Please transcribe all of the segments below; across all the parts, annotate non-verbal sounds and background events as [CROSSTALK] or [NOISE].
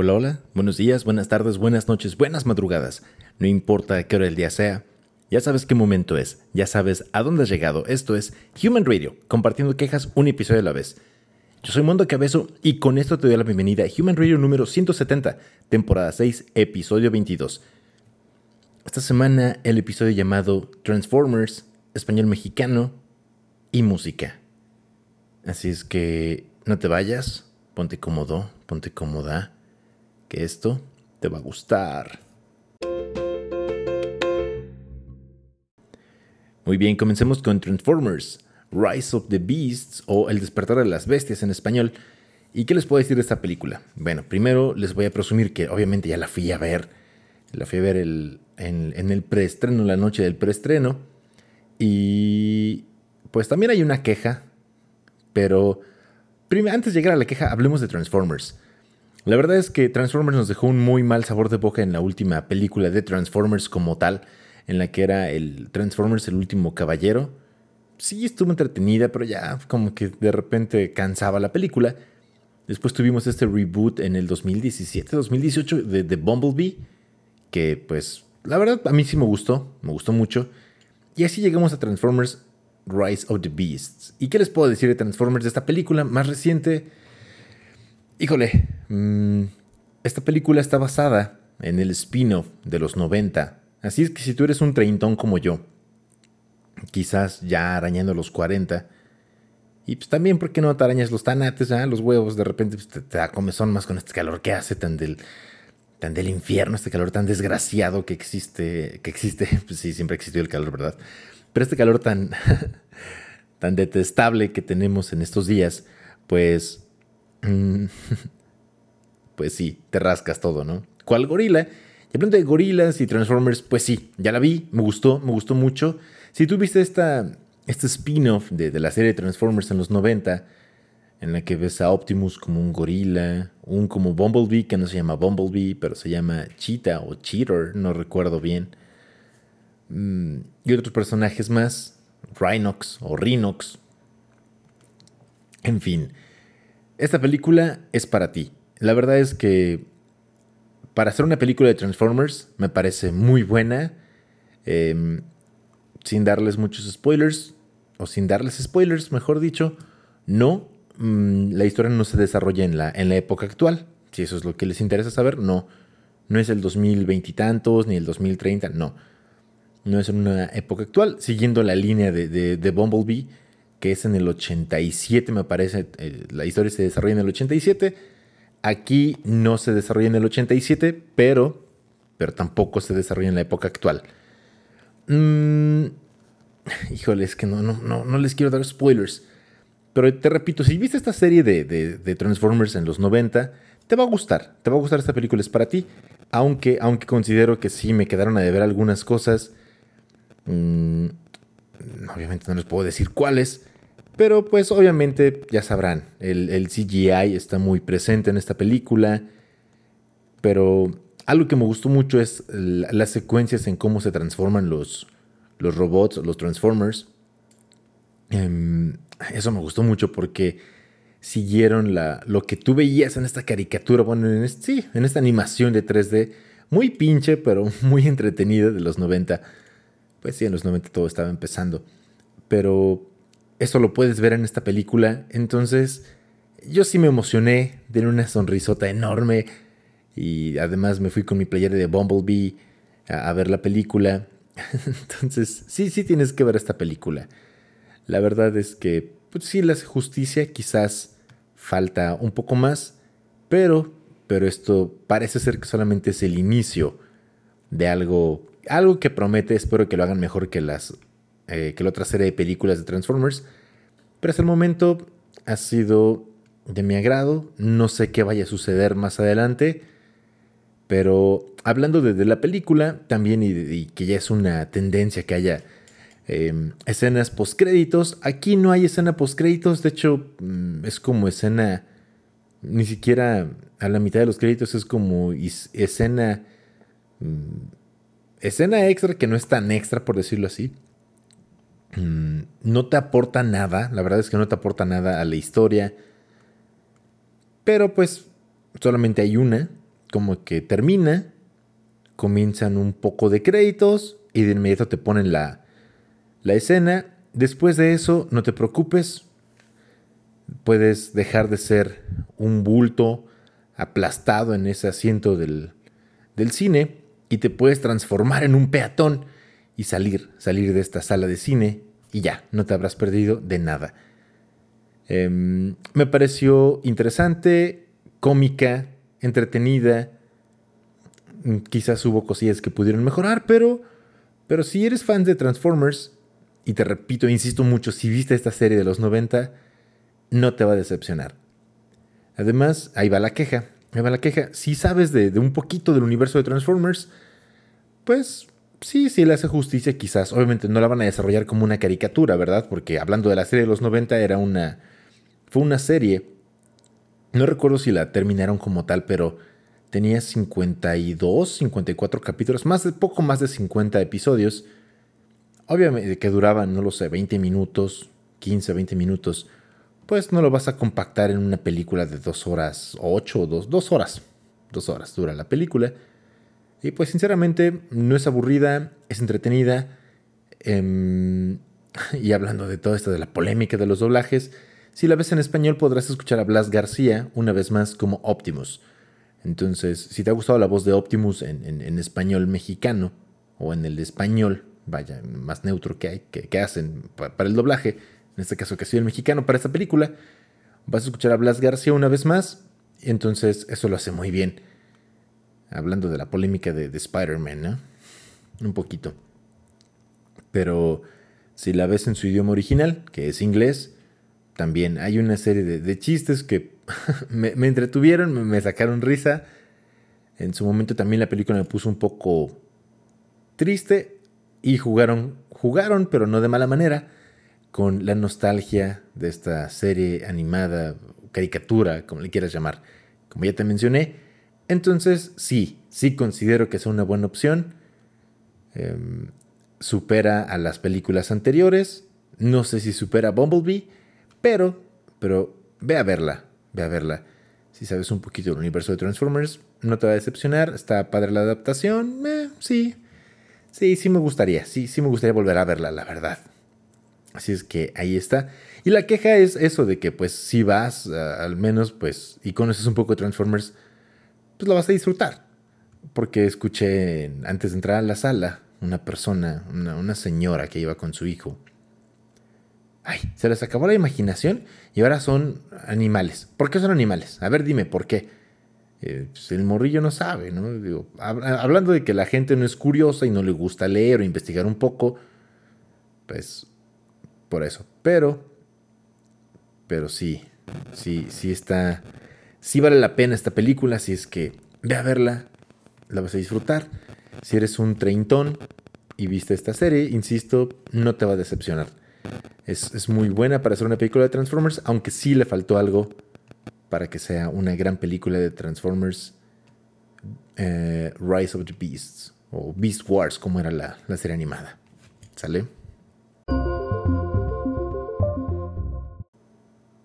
Hola, hola, buenos días, buenas tardes, buenas noches, buenas madrugadas. No importa qué hora del día sea, ya sabes qué momento es, ya sabes a dónde has llegado. Esto es Human Radio, compartiendo quejas un episodio a la vez. Yo soy Mondo Cabezo y con esto te doy la bienvenida a Human Radio número 170, temporada 6, episodio 22. Esta semana el episodio llamado Transformers, español mexicano y música. Así es que no te vayas, ponte cómodo, ponte cómoda que esto te va a gustar. Muy bien, comencemos con Transformers, Rise of the Beasts o El despertar de las bestias en español. ¿Y qué les puedo decir de esta película? Bueno, primero les voy a presumir que obviamente ya la fui a ver. La fui a ver en, en el preestreno, la noche del preestreno. Y pues también hay una queja, pero antes de llegar a la queja, hablemos de Transformers. La verdad es que Transformers nos dejó un muy mal sabor de boca en la última película de Transformers como tal, en la que era el Transformers el último caballero. Sí, estuvo entretenida, pero ya como que de repente cansaba la película. Después tuvimos este reboot en el 2017, 2018 de, The Bumblebee, que pues la verdad a mí sí me gustó, me gustó mucho. Y así llegamos a Transformers Rise of the Beasts. ¿Y qué les puedo decir de Transformers de esta película más reciente? Híjole, mm, esta película está basada en el spin-off de los 90. Así es que si tú eres un treintón como yo, quizás ya arañando los 40, y pues también, ¿por qué no te arañas los tanates, ah? los huevos? De repente pues, te, da comezón más con este calor que hace tan del, tan del infierno, este calor tan desgraciado que existe, que existe, [LAUGHS] pues sí, siempre ha existido el calor, ¿verdad? Pero este calor tan, [LAUGHS] tan detestable que tenemos en estos días, pues [LAUGHS] pues sí, te rascas todo, ¿no? ¿Cuál gorila? Y hablando de gorilas y Transformers, pues sí, ya la vi, me gustó, me gustó mucho. Si tú viste esta, este spin-off de, la serie Transformers en los 90, en la que ves a Optimus como un gorila, un como Bumblebee, que no se llama Bumblebee, pero se llama Cheetah o Cheater, no recuerdo bien. Mm, y otros personajes más, Rhinox o Rhinox. En fin, esta película es para ti. La verdad es que para hacer una película de Transformers me parece muy buena. Em, sin darles muchos spoilers, o sin darles spoilers, mejor dicho, no, mm, la historia no se desarrolla en la, en la época actual. Si eso es lo que les interesa saber, no. No es el 2020 y tantos, ni el 2030, no. No es en una época actual, siguiendo la línea de, de, de Bumblebee que es en el 87, me parece. Eh, la historia se desarrolla en el 87. Aquí no se desarrolla en el 87, pero, pero tampoco se desarrolla en la época actual. Mm, [LAUGHS] híjole, es que no, no, no, no les quiero dar spoilers. Pero te repito, si viste esta serie de, Transformers en los 90, te va a gustar. Te va a gustar esta película, es para ti. Aunque, aunque considero que sí me quedaron a deber algunas cosas. Mm, obviamente no les puedo decir cuáles. Pero pues obviamente ya sabrán, el, CGI está muy presente en esta película. Pero algo que me gustó mucho es las secuencias en cómo se transforman los, los robots, los Transformers. Em, eso me gustó mucho porque siguieron la, lo que tú veías en esta caricatura, bueno, en sí, en esta animación de 3D, muy pinche, pero [LAUGHS] muy entretenida de los 90. Pues sí, en los 90 todo estaba empezando. Pero eso lo puedes ver en esta película. Entonces, yo sí me emocioné, de una sonrisota enorme. Y además me fui con mi playera de Bumblebee a, ver la película. [LAUGHS] Entonces, sí, sí tienes que ver esta película. La verdad es que, pues sí, la justicia quizás falta un poco más, pero, pero esto parece ser que solamente es el inicio de algo, algo que promete, espero que lo hagan mejor que las eh, que la otra serie de películas de Transformers. Pero hasta el momento ha sido de mi agrado. No sé qué vaya a suceder más adelante. Pero hablando de, la película también y, que ya es una tendencia que haya em, escenas postcréditos. Aquí no hay escena postcréditos. De hecho, mm, es como escena... Ni siquiera a la mitad de los créditos es como escena... Escena extra que no es tan extra, por decirlo así. Mm, no te aporta nada, la verdad es que no te aporta nada a la historia. Pero pues solamente hay una, como que termina, comienzan un poco de créditos y de inmediato te ponen la, la escena. Después de eso, no te preocupes, puedes dejar de ser un bulto aplastado en ese asiento del, del cine y te puedes transformar en un peatón y salir, salir de esta sala de cine y ya, no te habrás perdido de nada. Em, me pareció interesante, cómica, entretenida. Mm, quizás hubo cosillas que pudieron mejorar, pero, pero si eres fan de Transformers, y te repito, insisto mucho, si viste esta serie de los 90, no te va a decepcionar. Además, ahí va la queja. Ahí va la queja. Si sabes de, un poquito del universo de Transformers, pues sí, sí le hace justicia quizás. Obviamente no la van a desarrollar como una caricatura, ¿verdad? Porque hablando de la serie de los 90 era una... Fue una serie. No recuerdo si la terminaron como tal, pero tenía 52, 54 capítulos, más poco más de 50 episodios. Obviamente que duraban, no lo sé, 20 minutos, 15, 20 minutos. Pues no lo vas a compactar en una película de 2 horas, 8 o 2, 2 horas. 2 horas dura la película. Y pues sinceramente no es aburrida, es entretenida. Em, [LAUGHS] y hablando de todo esto de la polémica de los doblajes, si la ves en español podrás escuchar a Blas García una vez más como Optimus. Entonces, si te ha gustado la voz de Optimus en, español mexicano, o en el español, vaya, más neutro que hay, que, hacen para, el doblaje, en este caso que soy el mexicano para esta película, vas a escuchar a Blas García una vez más, y entonces eso lo hace muy bien hablando de la polémica de, Spider-Man, ¿no? Un poquito. Pero si la ves en su idioma original, que es inglés, también hay una serie de, chistes que [LAUGHS] me, entretuvieron, me, sacaron risa. En su momento también la película me puso un poco triste y jugaron, jugaron, pero no de mala manera, con la nostalgia de esta serie animada, caricatura, como le quieras llamar. Como ya te mencioné, entonces, sí, sí considero que es una buena opción. Em, supera a las películas anteriores. No sé si supera a Bumblebee, pero, pero ve a verla, ve a verla. Si sabes un poquito del universo de Transformers, no te va a decepcionar. Está padre la adaptación. Eh, sí, sí, sí me gustaría. Sí, sí me gustaría volver a verla, la verdad. Así es que ahí está. Y la queja es eso de que, pues, si vas, al menos, pues, y conoces un poco de Transformers, pues lo vas a disfrutar. Porque escuché antes de entrar a la sala una persona, una, señora que iba con su hijo. Ay, se les acabó la imaginación y ahora son animales. ¿Por qué son animales? A ver, dime, ¿por qué? Eh, pues el morrillo no sabe, ¿no? Digo, hablando de que la gente no es curiosa y no le gusta leer o investigar un poco, pues por eso. Pero, pero sí, sí, sí está, si vale la pena esta película, si es que ve a verla, la vas a disfrutar. Si eres un treintón y viste esta serie, insisto, no te va a decepcionar. Es, muy buena para ser una película de Transformers, aunque sí le faltó algo para que sea una gran película de Transformers eh, Rise of the Beasts o Beast Wars, como era la, la serie animada. ¿Sale?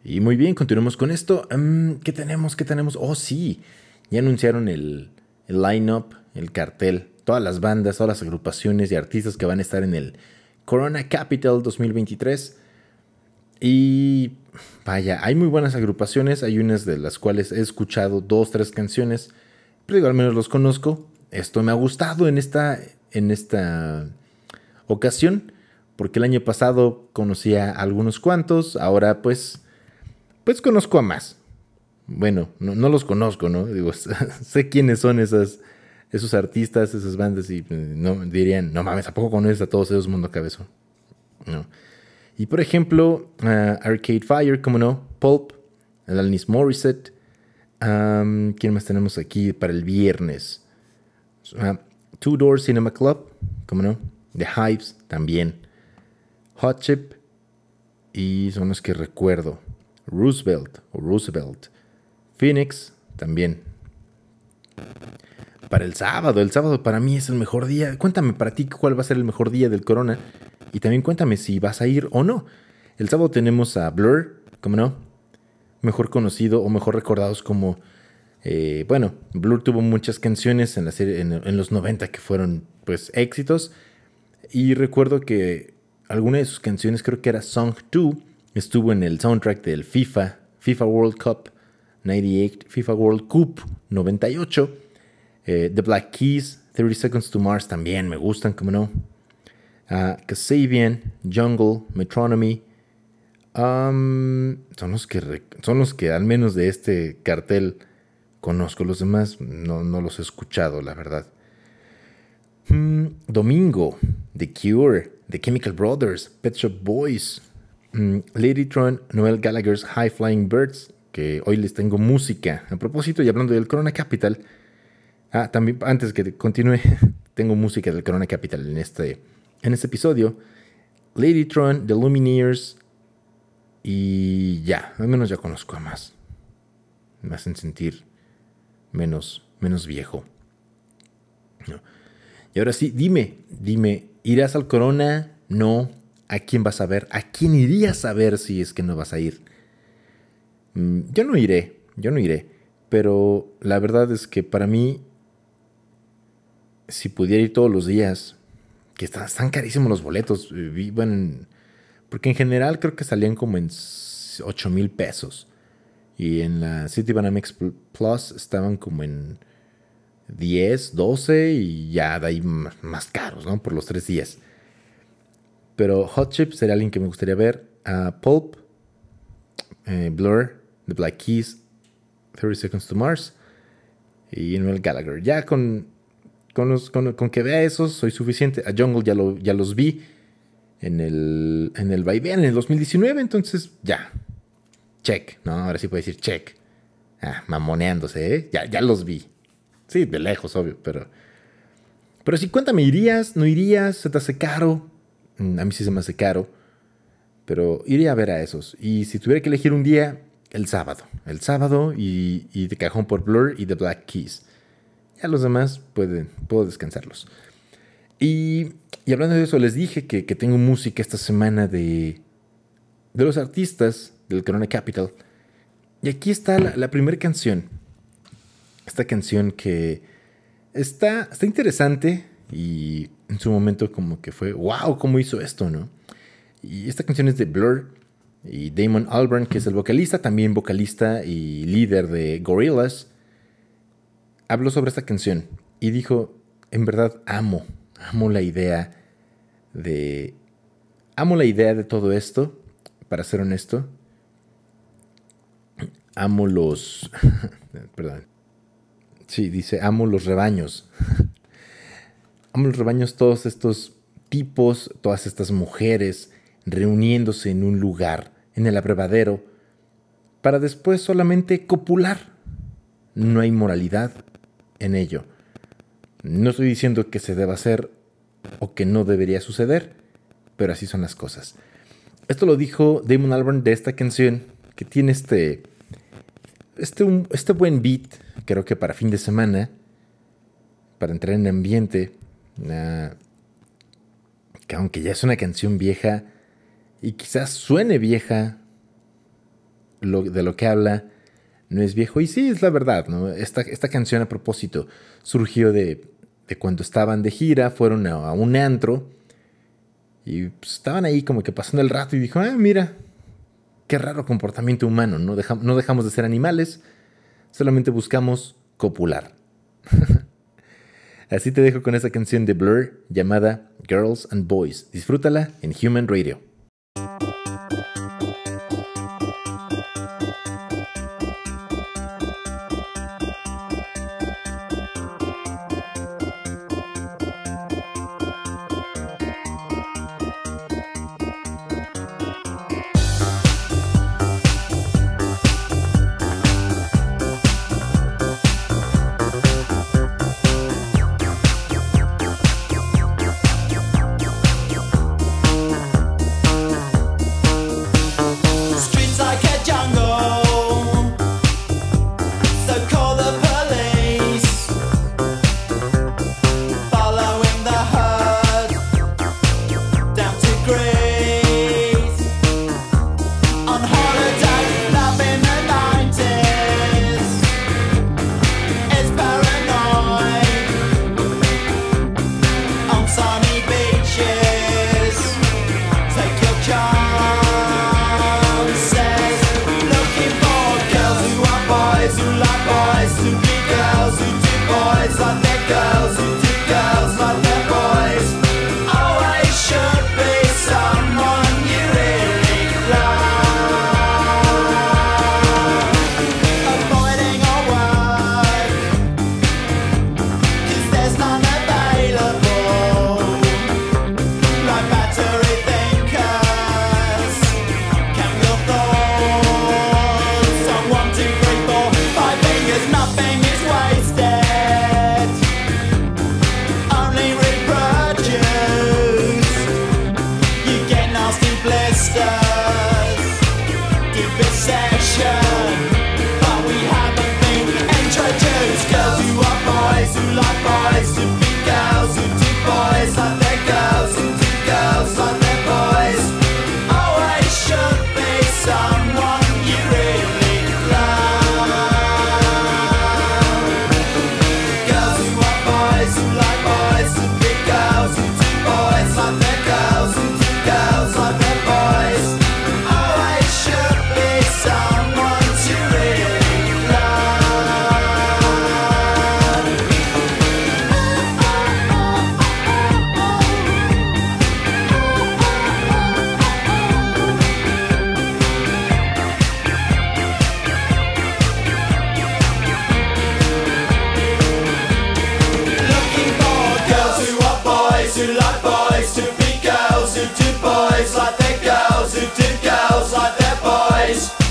Y muy bien, continuemos con esto. Mm, ¿Qué tenemos? ¿Qué tenemos? Oh, sí. Ya anunciaron el, el line-up, el cartel, todas las bandas, todas las agrupaciones y artistas que van a estar en el Corona Capital 2023. Y vaya, hay muy buenas agrupaciones. Hay unas de las cuales he escuchado dos, tres canciones. Pero digo, al menos los conozco. Esto me ha gustado en esta, en esta ocasión. Porque el año pasado conocía a algunos cuantos. Ahora pues pues conozco a más. Bueno, no, los conozco, ¿no? Digo, [LAUGHS] sé quiénes son esas, esos artistas, esas bandas, y pues, no dirían, no mames, ¿a poco conoces a todos esos mundo cabezón? No. Y por ejemplo, Arcade Fire, como no, Pulp, Alanis Morissette. ¿Quién más tenemos aquí para el viernes? Uh, Two Door Cinema Club, como no, The Hives también. Hot Chip, y son los que recuerdo. Roosevelt o Roosevelt. Phoenix también. Para el sábado, el sábado para mí es el mejor día. Cuéntame para ti cuál va a ser el mejor día del corona. Y también cuéntame si vas a ir o no. El sábado tenemos a Blur, ¿cómo no? Mejor conocido o mejor recordados como Eh, bueno, Blur tuvo muchas canciones en, la serie, en, los 90 que fueron pues éxitos. Y recuerdo que alguna de sus canciones, creo que era Song 2, estuvo en el soundtrack del FIFA, FIFA World Cup 98, FIFA World Cup 98. Eh, The Black Keys, 30 Seconds to Mars también me gustan, como no. Uh, Jungle, Metronomy. Son, los que, son los que al menos de este cartel conozco. Los demás no, los he escuchado, la verdad. Hmm, Domingo, The Cure, The Chemical Brothers, Pet Shop Boys, Ladytron, Noel Gallagher's High Flying Birds, que hoy les tengo música. A propósito, y hablando del Corona Capital, ah, también antes que continúe, [LAUGHS] tengo música del Corona Capital en este, en este episodio. Ladytron, The Lumineers y ya, al menos ya conozco a más. Me hacen sentir menos, menos viejo. Y ahora sí, dime, dime, ¿irás al Corona? No. ¿A quién vas a ver? ¿A quién irías a ver si es que no vas a ir? Mm, yo no iré, yo no iré. Pero la verdad es que para mí, si pudiera ir todos los días, que están, están carísimos los boletos, eh, bueno, porque en general creo que salían como en 8 mil pesos. Y en la City Banamex Plus estaban como en 10, 12 y ya de ahí más caros, ¿no? Por los tres días. Pero Hot Chip sería alguien que me gustaría ver. a Pulp, eh, Blur, The Black Keys, 30 Seconds to Mars y Noel Gallagher. Ya con, con, con, que vea esos soy suficiente. A Jungle ya, lo, ya los vi en el, en el vaivén en el 2019, entonces ya. Check, ¿no? Ahora sí puedo decir check. Ah, mamoneándose, ¿eh? Ya, ya los vi. Sí, de lejos, obvio, pero... Pero sí, cuéntame, ¿irías? ¿No irías? ¿Se te hace caro? Mm, a mí sí se me hace caro. Pero iría a ver a esos. Y si tuviera que elegir un día, el sábado. El sábado y, y de cajón por Blur y The Black Keys. Ya los demás pueden, puedo descansarlos. Y, hablando de eso, les dije que, tengo música esta semana de, de los artistas del Corona Capital. Y aquí está la, primera canción. Esta canción que está, está interesante y en su momento como que fue, wow, ¿cómo hizo esto, no? Y esta canción es de Blur y Damon Albarn, que es el vocalista, también vocalista y líder de Gorillaz, habló sobre esta canción y dijo, en verdad amo, amo la idea de... Amo la idea de todo esto, para ser honesto. Amo los... [LAUGHS] Perdón. Sí, dice, amo los rebaños. [LAUGHS] amo los rebaños, todos estos tipos, todas estas mujeres reuniéndose en un lugar, en el abrevadero, para después solamente copular. No hay moralidad en ello. No estoy diciendo que se deba hacer o que no debería suceder, pero así son las cosas. Esto lo dijo Damon Albarn de esta canción que tiene este, este, este buen beat, creo que para fin de semana, para entrar en ambiente, que aunque ya es una canción vieja y quizás suene vieja de lo que habla, no es viejo. Y sí, es la verdad, ¿no? Esta, esta canción a propósito surgió de de cuando estaban de gira, fueron a, un antro y pues, estaban ahí como que pasando el rato y dijo, ah, mira, qué raro comportamiento humano, no, no dejamos de ser animales, solamente buscamos copular. [LAUGHS] Así te dejo con esa canción de Blur llamada Girls and Boys. Disfrútala en Human Radio. guys.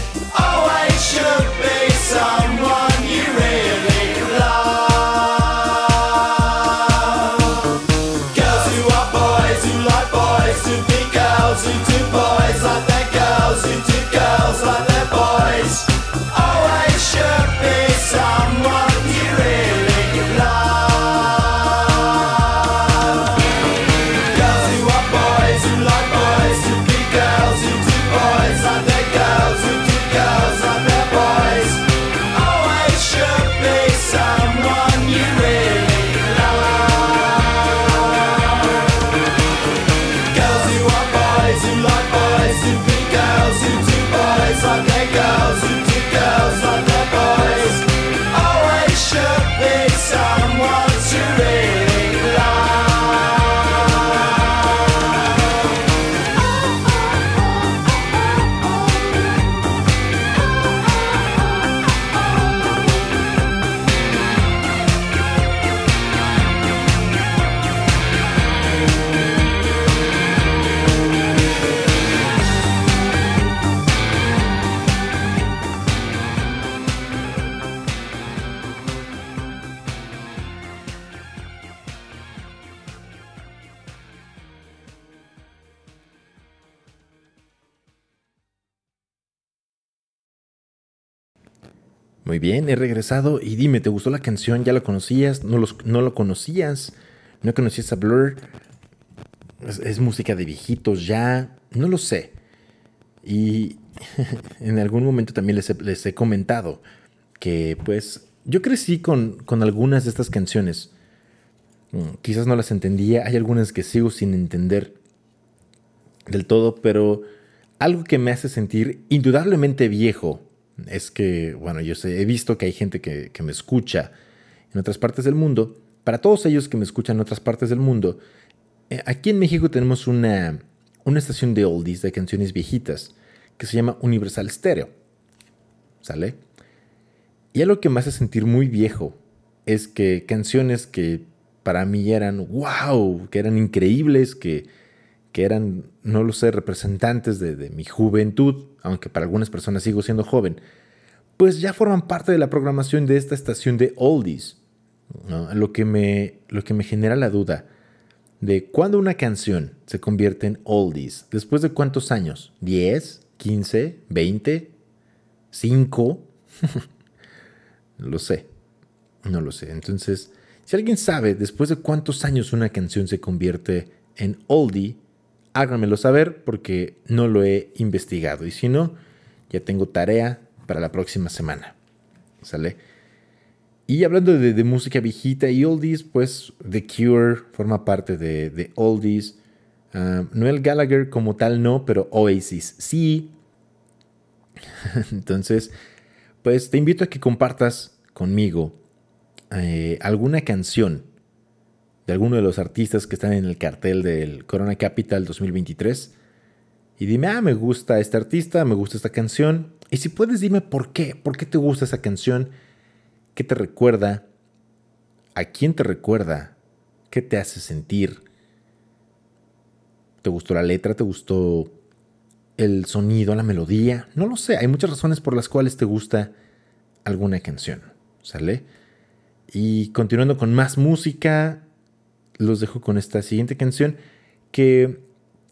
Muy bien, he regresado y dime, ¿te gustó la canción? ¿Ya la conocías? ¿No, los, lo conocías? ¿No conocías a Blur? Es, música de viejitos ya, no lo sé. Y [LAUGHS] en algún momento también les he, comentado que pues yo crecí con, con algunas de estas canciones. Mm, quizás no las entendía, hay algunas que sigo sin entender del todo, pero algo que me hace sentir indudablemente viejo es que, bueno, yo sé, he visto que hay gente que, me escucha en otras partes del mundo. Para todos ellos que me escuchan en otras partes del mundo, eh, aquí en México tenemos una, una estación de oldies, de canciones viejitas, que se llama Universal Stereo. ¿Sale? Y algo que me hace sentir muy viejo es que canciones que para mí eran wow, que eran increíbles, que, que eran, no lo sé, representantes de, mi juventud, aunque para algunas personas sigo siendo joven, pues ya forman parte de la programación de esta estación de oldies. Lo, que me, lo que me genera la duda de cuándo una canción se convierte en oldies, después de cuántos años, 10, 15, 20, 5, no lo sé, no lo sé. Entonces, si alguien sabe después de cuántos años una canción se convierte en oldie, háganmelo saber porque no lo he investigado. Y si no, ya tengo tarea para la próxima semana. ¿Sale? Y hablando de, música viejita y oldies, pues The Cure forma parte de, oldies. Ah, Noel Gallagher como tal no, pero Oasis sí. [LAUGHS] Entonces, pues te invito a que compartas conmigo eh, alguna canción de alguno de los artistas que están en el cartel del Corona Capital 2023 y dime, ah, me gusta este artista, me gusta esta canción. Y si puedes, dime por qué, por qué te gusta esa canción, qué te recuerda, a quién te recuerda, qué te hace sentir. ¿Te gustó la letra? ¿Te gustó el sonido, la melodía? No lo sé, hay muchas razones por las cuales te gusta alguna canción, ¿sale? Y continuando con más música, los dejo con esta siguiente canción que,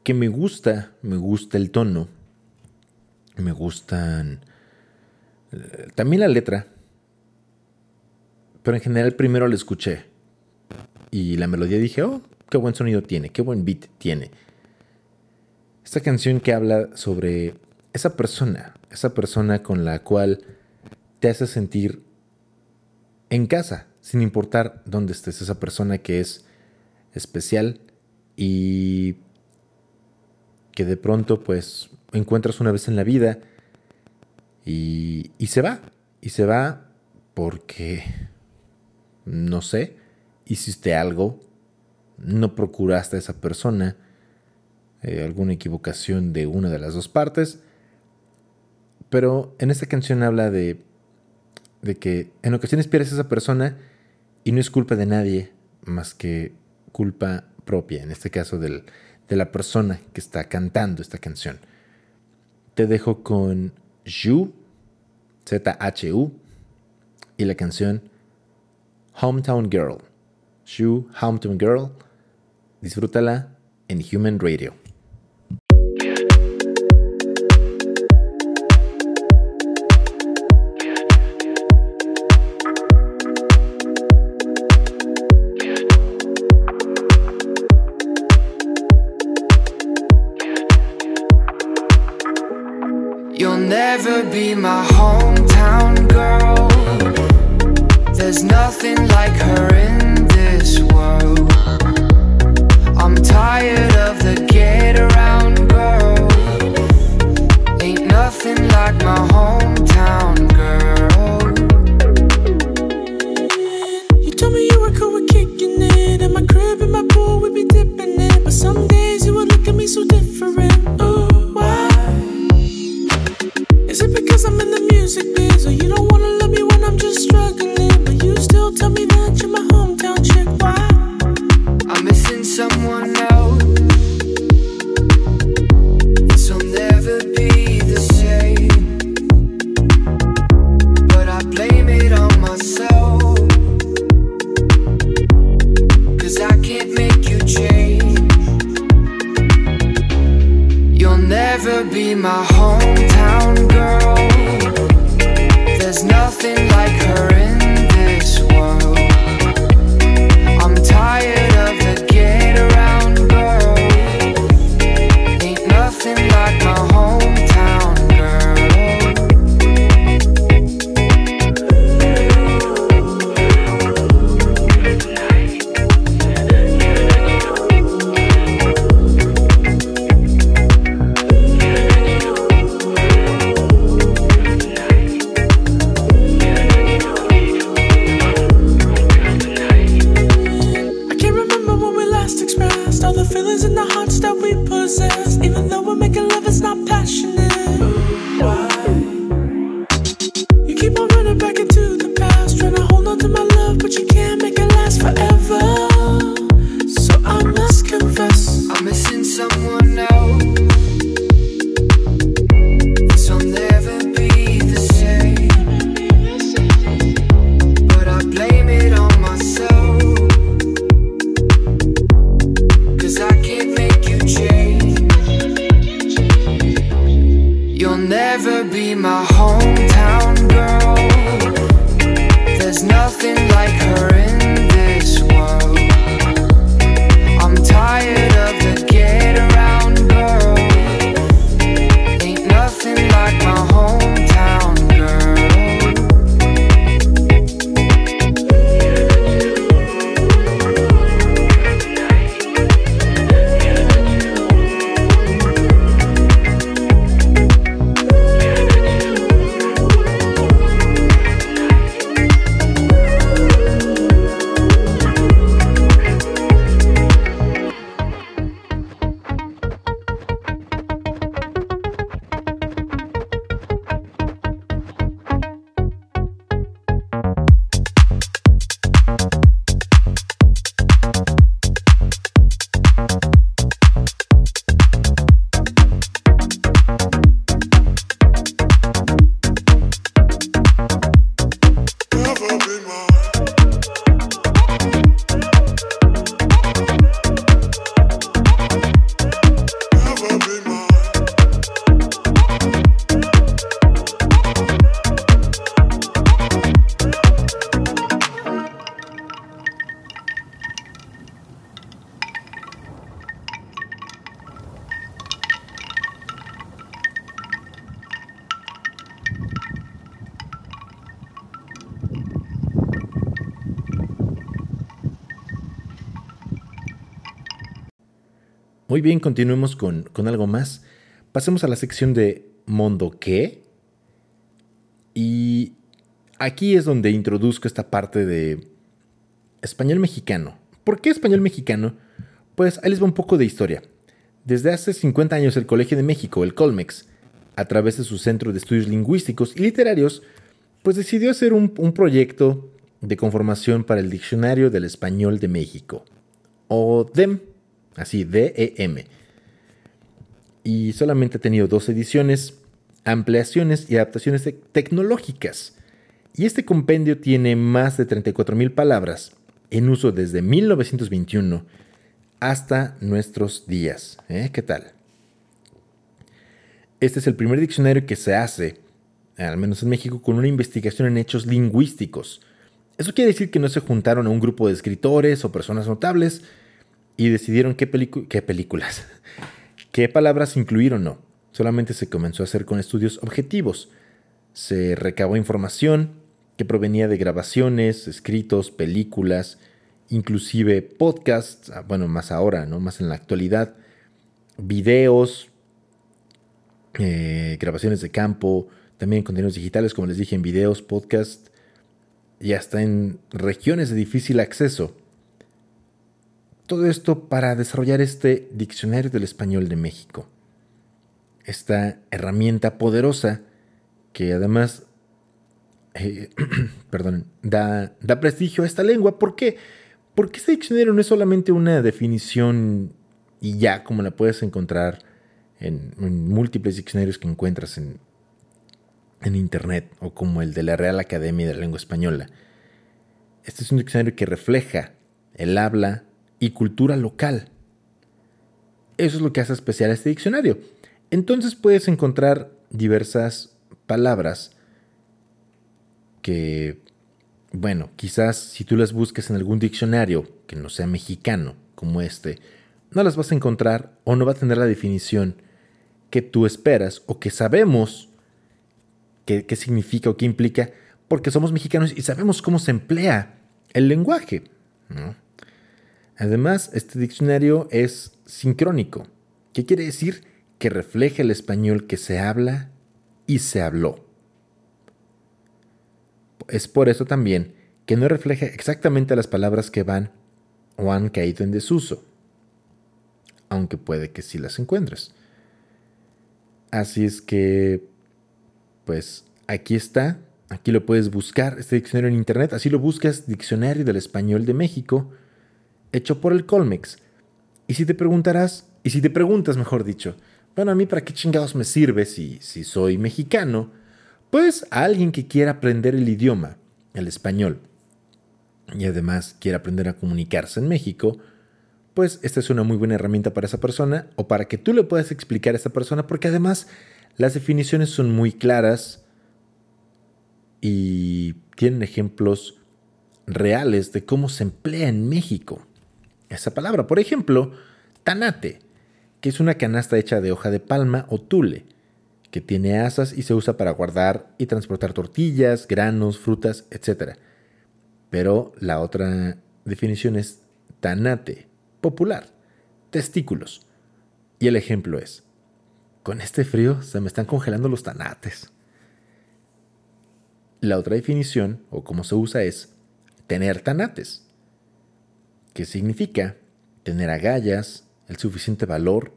que me gusta, me gusta el tono, me gustan eh, también la letra, pero en general primero la escuché y la melodía dije, oh, qué buen sonido tiene, qué buen beat tiene. Esta canción que habla sobre esa persona, esa persona con la cual te hace sentir en casa, sin importar dónde estés, esa persona que es especial y que de pronto pues encuentras una vez en la vida y, y se va, y se va porque, no sé, hiciste algo, no procuraste a esa persona, eh, alguna equivocación de una de las dos partes, pero en esta canción habla de, de que en ocasiones pierdes a esa persona y no es culpa de nadie más que culpa propia, en este caso del, de la persona que está cantando esta canción. Te dejo con Zhu, Z-H-U, y la canción Hometown Girl. Zhu, Hometown Girl. Disfrútala en Human Radio. Never be my hometown girl. There's nothing like her in this world. I'm tired of someone Never be my hometown girl. There's nothing like her Muy bien, continuemos con, con algo más. Pasemos a la sección de Mondo qué. Y aquí es donde introduzco esta parte de español mexicano. ¿Por qué español mexicano? Pues ahí les va un poco de historia. Desde hace 50 años el Colegio de México, el Colmex, a través de su Centro de Estudios Lingüísticos y Literarios, pues decidió hacer un, proyecto de conformación para el Diccionario del Español de México, o DEM, así, D-E-M. Y solamente ha tenido dos ediciones, ampliaciones y adaptaciones tecnológicas. Y este compendio tiene más de 34.000 palabras en uso desde 1921 hasta nuestros días. ¿eh? ¿Qué tal? Este es el primer diccionario que se hace, al menos en México, con una investigación en hechos lingüísticos. Eso quiere decir que no se juntaron a un grupo de escritores o personas notables y decidieron qué, películas, [LAUGHS] qué palabras incluir o no. Solamente se comenzó a hacer con estudios objetivos. Se recabó información que provenía de grabaciones, escritos, películas, inclusive podcasts, ah, bueno, más ahora, ¿no? Más en la actualidad, videos, eh, grabaciones de campo, también contenidos digitales, como les dije, en videos, podcast y hasta en regiones de difícil acceso. Todo esto para desarrollar este diccionario del español de México. Esta herramienta poderosa que además eh, [CLEARS THROAT] perdón, da, prestigio a esta lengua. ¿Por qué? Porque este diccionario no es solamente una definición y ya, como la puedes encontrar en, múltiples diccionarios que encuentras en, en Internet o como el de la Real Academia de la Lengua Española. Este es un diccionario que refleja el habla y cultura local. Eso es lo que hace especial este diccionario. Entonces puedes encontrar diversas palabras que, bueno, quizás si tú las busques en algún diccionario que no sea mexicano como este, no las vas a encontrar o no va a tener la definición que tú esperas o que sabemos qué, significa o qué implica, porque somos mexicanos y sabemos cómo se emplea el lenguaje. Además, este diccionario es sincrónico. ¿Qué quiere decir? Que refleja el español que se habla y se habló. Es por eso también que no refleja exactamente las palabras que van o han caído en desuso, aunque puede que sí las encuentres. Así es que, pues aquí está, aquí lo puedes buscar, este diccionario en internet, así lo buscas, Diccionario del Español de México, hecho por el Colmex. Y si te preguntarás, y si te preguntas, mejor dicho, bueno, a mí para qué chingados me sirve si, si soy mexicano, pues a alguien que quiera aprender el idioma, el español, y además quiera aprender a comunicarse en México, pues esta es una muy buena herramienta para esa persona o para que tú le puedas explicar a esa persona, porque además las definiciones son muy claras y tienen ejemplos reales de cómo se emplea en México esa palabra. Por ejemplo, tanate, que es una canasta hecha de hoja de palma o tule que tiene asas y se usa para guardar y transportar tortillas, granos, frutas, etc. Pero la otra definición es tanate, popular, testículos. Y el ejemplo es, con este frío se me están congelando los tanates. La otra definición, o cómo se usa, es tener tanates, que significa tener agallas, el suficiente valor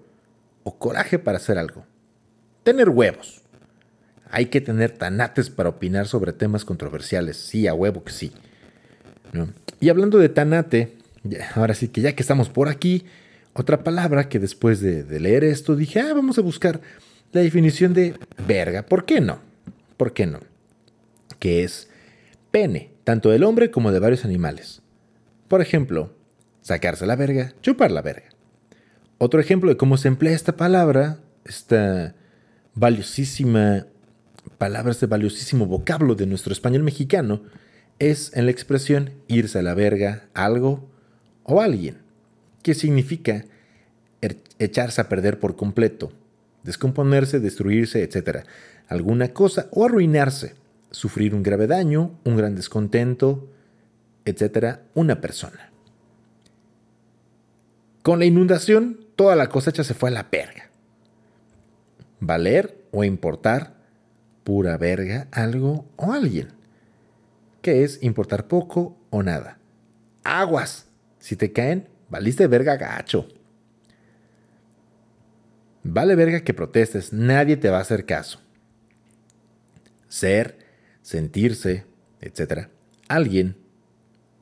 o coraje para hacer algo tener huevos. Hay que tener tanates para opinar sobre temas controversiales. Sí, a huevo que sí. Y hablando de tanate, ahora sí que ya que estamos por aquí, otra palabra que después de, de, leer esto dije, ah, vamos a buscar la definición de verga. ¿Por qué no? ¿Por qué no? Que es pene, tanto del hombre como de varios animales. Por ejemplo, sacarse la verga, chupar la verga. Otro ejemplo de cómo se emplea esta palabra, esta valiosísima, palabras de valiosísimo vocablo de nuestro español mexicano, es en la expresión irse a la verga algo o alguien, que significa er, echarse a perder por completo, descomponerse, destruirse, etc. Alguna cosa o arruinarse, sufrir un grave daño, un gran descontento, etc. Una persona. Con la inundación, toda la cosecha se fue a la verga. Valer o importar pura verga algo o alguien. ¿Qué es importar poco o nada? Aguas. Si te caen, valiste verga gacho. Vale verga que protestes, nadie te va a hacer caso. Ser, sentirse, etc. Alguien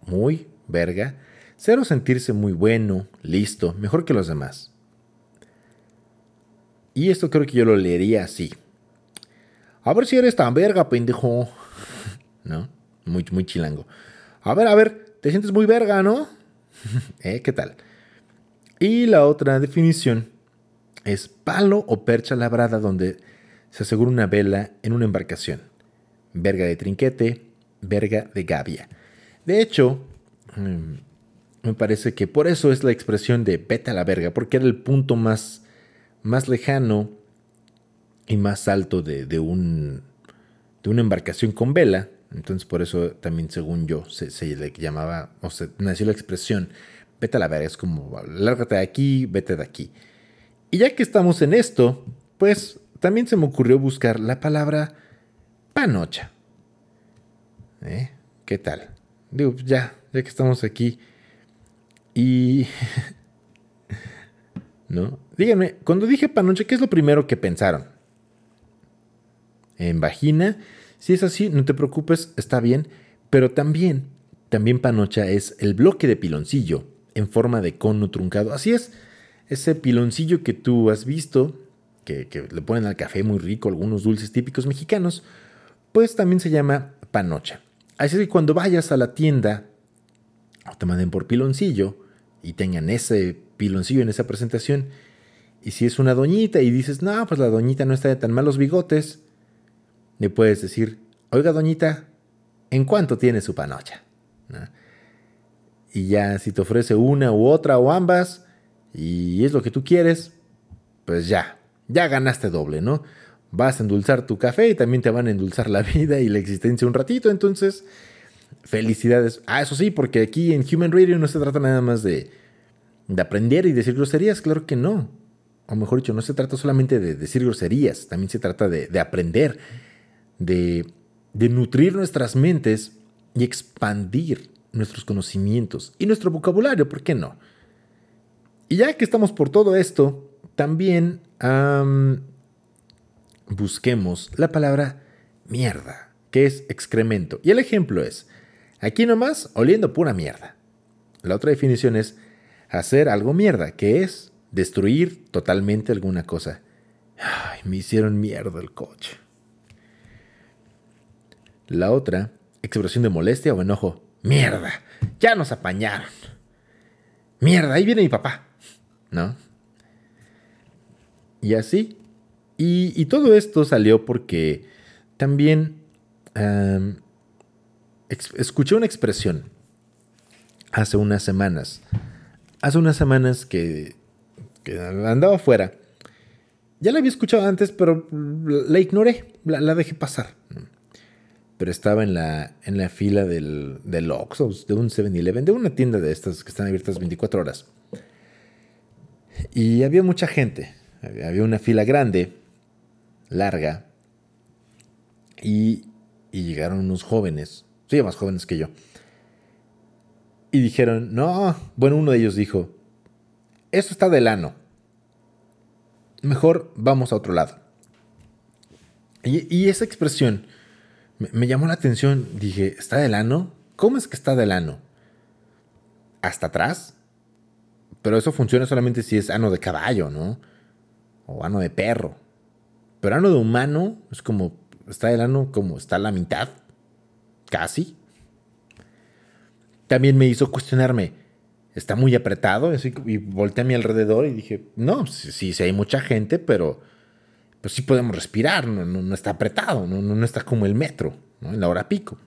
muy verga, ser o sentirse muy bueno, listo, mejor que los demás. Y esto creo que yo lo leería así. A ver si eres tan verga, pendejo. [LAUGHS] ¿No? Muy, muy chilango. A ver, a ver, te sientes muy verga, ¿no? [LAUGHS] ¿Eh? ¿Qué tal? Y la otra definición es palo o percha labrada donde se asegura una vela en una embarcación. Verga de trinquete, verga de gavia. De hecho, mm, me parece que por eso es la expresión de vete a la verga, porque era el punto más, más lejano y más alto de, un, de una embarcación con vela. Entonces por eso también, según yo, se, le llamaba, o se nació la expresión, vete a la verga, es como, lárgate de aquí, vete de aquí. Y ya que estamos en esto, pues también se me ocurrió buscar la palabra panocha. ¿Eh? ¿Qué tal? Digo, ya, ya que estamos aquí. Y... [LAUGHS] ¿No? Díganme, cuando dije panocha, ¿qué es lo primero que pensaron? ¿En vagina? Si es así, no te preocupes, está bien. Pero también, también panocha es el bloque de piloncillo en forma de cono truncado. Así es, ese piloncillo que tú has visto, que, que le ponen al café muy rico, algunos dulces típicos mexicanos, pues también se llama panocha. Así que cuando vayas a la tienda o te manden por piloncillo y tengan ese piloncillo en esa presentación, y si es una doñita y dices, no, pues la doñita no está de tan malos bigotes, le puedes decir, oiga doñita, ¿en cuánto tiene su panocha? Y ya si te ofrece una u otra o ambas, y es lo que tú quieres, pues ya, ya ganaste doble, ¿no? vas a endulzar tu café y también te van a endulzar la [LAUGHS] vida y la existencia un ratito. Entonces, felicidades. Ah, eso sí, porque aquí en Human Radio no se trata nada más de, de aprender y decir groserías, claro que no. O mejor dicho, no se trata solamente de decir groserías, también se trata de, de aprender, de, de nutrir nuestras mentes y expandir nuestros conocimientos y nuestro vocabulario, ¿por qué no? Y ya que estamos por todo esto, también busquemos la palabra mierda, que es excremento. Y el ejemplo es, aquí nomás oliendo pura mierda. La otra definición es hacer algo mierda, que es destruir totalmente alguna cosa. Ay, me hicieron mierda el coche. La otra, expresión de molestia o enojo. Mierda, ya nos apañaron. Mierda, ahí viene mi papá. ¿No? Y así y, todo esto salió porque también escuché una expresión hace unas semanas. Hace unas semanas que, andaba afuera. Ya la había escuchado antes, pero la ignoré, la, dejé pasar. Pero estaba en la, en la fila del, del de un 7-Eleven, de una tienda de estas que están abiertas 24 horas. Y había mucha gente, había una fila grande larga y, llegaron unos jóvenes, sí, más jóvenes que yo. Y dijeron, no, bueno, uno de ellos dijo, eso está del ano. Mejor vamos a otro lado. Y, esa expresión me, me, llamó la atención. Dije, ¿está del ano? ¿Cómo es que está del ano? ¿Hasta atrás? Pero eso funciona solamente si es ano de caballo, ¿no? O ano de perro. Pero ano de humano es como, está el ano como está la mitad, casi. También me hizo cuestionarme, está muy apretado, y volteé a mi alrededor y dije, no, sí, sí, hay mucha gente, pero pues sí podemos respirar, no, no, está apretado, no, no, está como el metro, en la hora pico.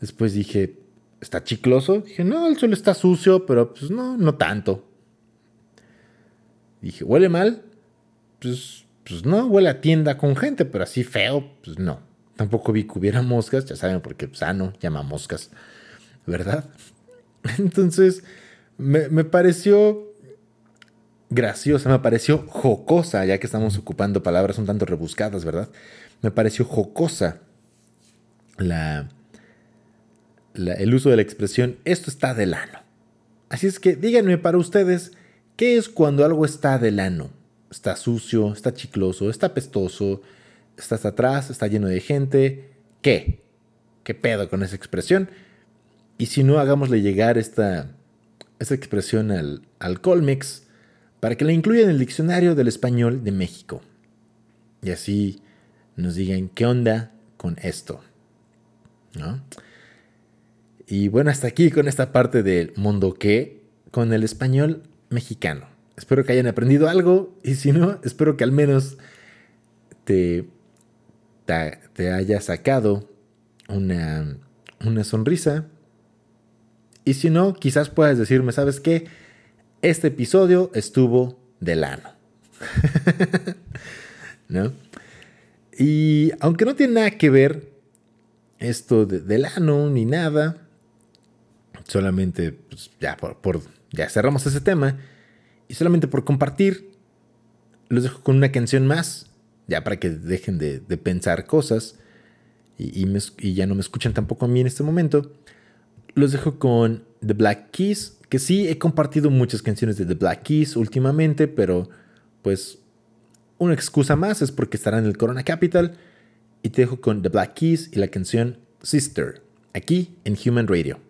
Después dije, ¿está chicloso? Dije, no, el suelo está sucio, pero pues no, no tanto. Dije, ¿huele mal? Pues pues no, huele a tienda con gente, pero así feo, pues no. Tampoco vi que hubiera moscas, ya saben, porque sano llama moscas, ¿verdad? [LAUGHS] Entonces, me, me pareció graciosa, me pareció jocosa, ya que estamos ocupando palabras un tanto rebuscadas, ¿verdad? Me pareció jocosa la, el uso de la expresión esto está del ano. Así es que díganme para ustedes, ¿qué es cuando algo está del ano? Está sucio, está chicloso, está pestoso, está hasta atrás, está lleno de gente. ¿Qué? ¿Qué pedo con esa expresión? Y si no, hagámosle llegar esta, esta expresión al, al Colmex para que la incluya en el diccionario del español de México. Y así nos digan qué onda con esto. ¿No? Y bueno, hasta aquí con esta parte del mundo que con el español mexicano. Espero que hayan aprendido algo y si no, espero que al menos te, te, haya sacado una, una sonrisa. Y si no, quizás puedas decirme, ¿sabes qué? Este episodio estuvo de lano. [LAUGHS] ¿No? Y aunque no tiene nada que ver esto de, de lano ni nada, solamente pues, ya por, ya cerramos ese tema y solamente por compartir los dejo con una canción más ya para que dejen de, pensar cosas y, y, ya no me escuchan tampoco a mí en este momento los dejo con The Black Keys que sí he compartido muchas canciones de The Black Keys últimamente pero pues una excusa más es porque estará en el Corona Capital y te dejo con The Black Keys y la canción Sister aquí en Human Radio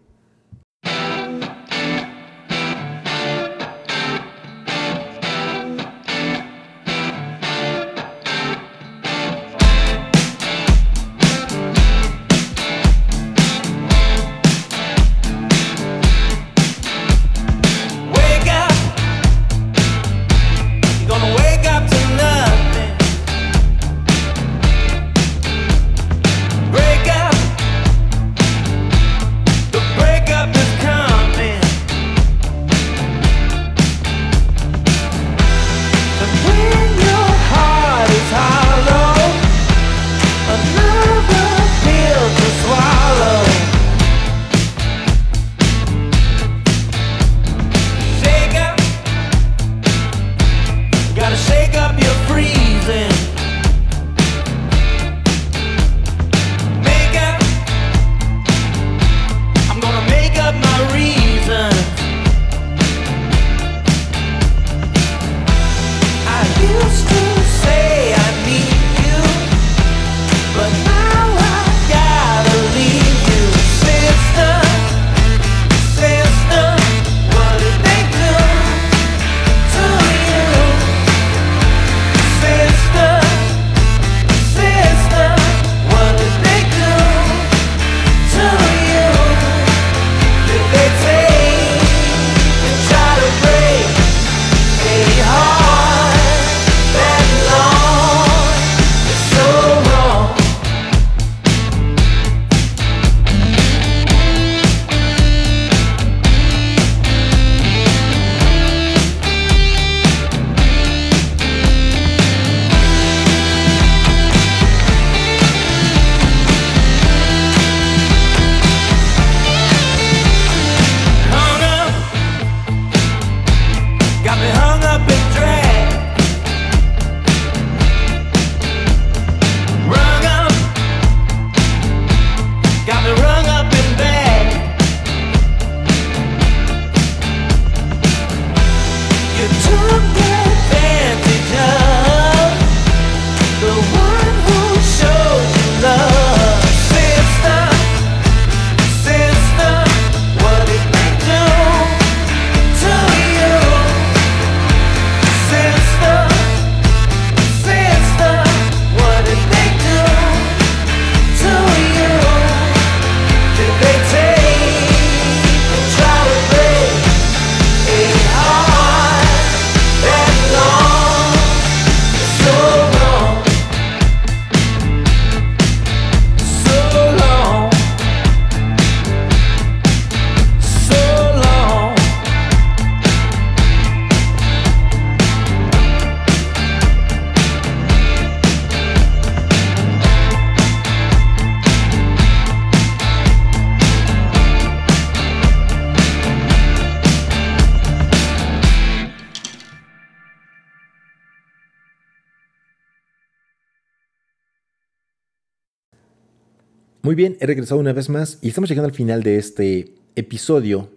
he regresado una vez más y estamos llegando al final de este episodio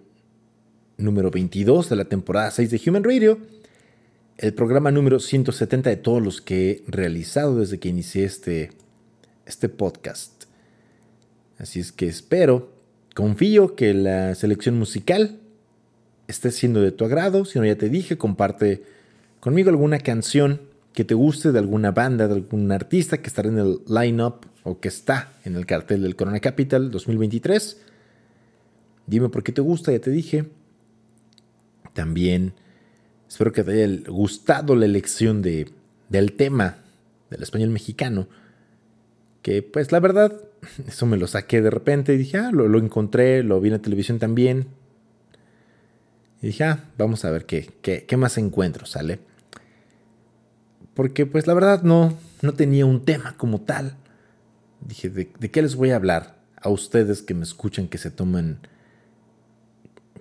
número 22 de la temporada 6 de Human Radio, el programa número 170 de todos los que he realizado desde que inicié este, este podcast. Así es que espero, confío que la selección musical esté siendo de tu agrado. Si no, ya te dije, comparte conmigo alguna canción que te guste de alguna banda, de algún artista que estará en el line-up o que está en el cartel del Corona Capital 2023. Dime por qué te gusta, ya te dije. También espero que te haya gustado la elección de, del tema del español mexicano. Que pues la verdad, [LAUGHS] eso me lo saqué de repente y dije, ah, lo, encontré, lo vi en la televisión también. Y dije, ah, vamos a ver qué, qué, qué más encuentro, ¿sale? Porque pues la verdad no, no tenía un tema como tal. Dije, ¿de, qué les voy a hablar? A ustedes que me escuchan, que se toman,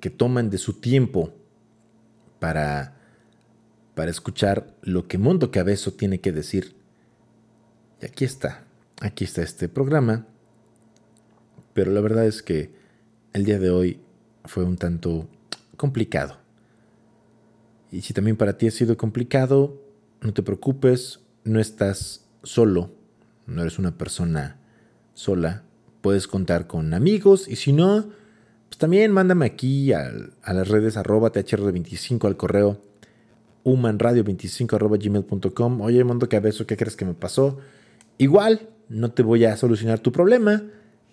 que toman de su tiempo para, para escuchar lo que Mundo Cabezo tiene que decir. Y aquí está, aquí está este programa. Pero la verdad es que el día de hoy fue un tanto complicado. Y si también para ti ha sido complicado, no te preocupes, no estás solo, no eres una persona sola, puedes contar con amigos y si no, pues también mándame aquí a, las redes arroba thr25 al correo humanradio25 arroba gmail.com. Oye, Mundo Cabezo, ¿qué crees que me pasó? Igual, no te voy a solucionar tu problema,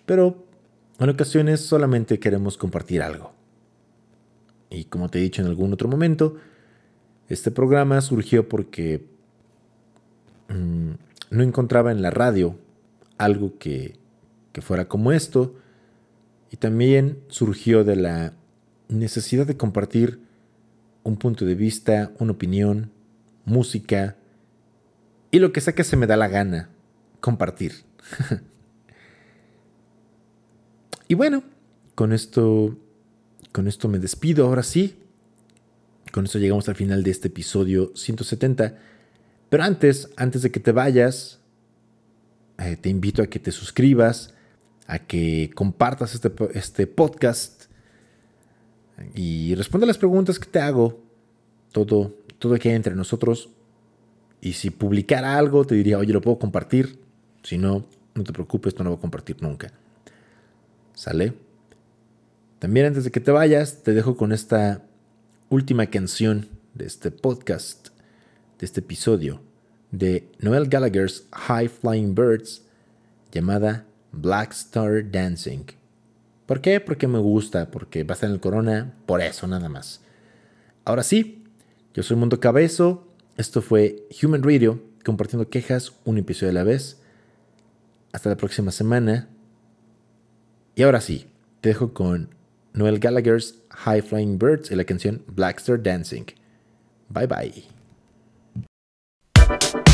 pero en ocasiones solamente queremos compartir algo. Y como te he dicho en algún otro momento, este programa surgió porque mm, no encontraba en la radio algo que, que fuera como esto y también surgió de la necesidad de compartir un punto de vista, una opinión, música y lo que sea que se me da la gana compartir. [LAUGHS] y bueno, con esto con esto me despido ahora sí. Con esto llegamos al final de este episodio 170. Pero antes, antes de que te vayas, eh, te invito a que te suscribas, a que compartas este, este podcast y responda las preguntas que te hago. Todo, todo hay entre nosotros. Y si publicara algo, te diría, oye, lo puedo compartir. Si no, no te preocupes, no lo voy a compartir nunca. ¿Sale? También antes de que te vayas, te dejo con esta última canción de este podcast, de este episodio, de Noel Gallagher's High Flying Birds, llamada Black Star Dancing. ¿Por qué? Porque me gusta, porque va a estar en el corona, por eso nada más. Ahora sí, yo soy Mundo Cabezo, esto fue Human Radio, compartiendo quejas un episodio a la vez. Hasta la próxima semana. Y ahora sí, te dejo con Noel Gallagher's High Flying Birds y la canción Blackstar Dancing. Bye bye.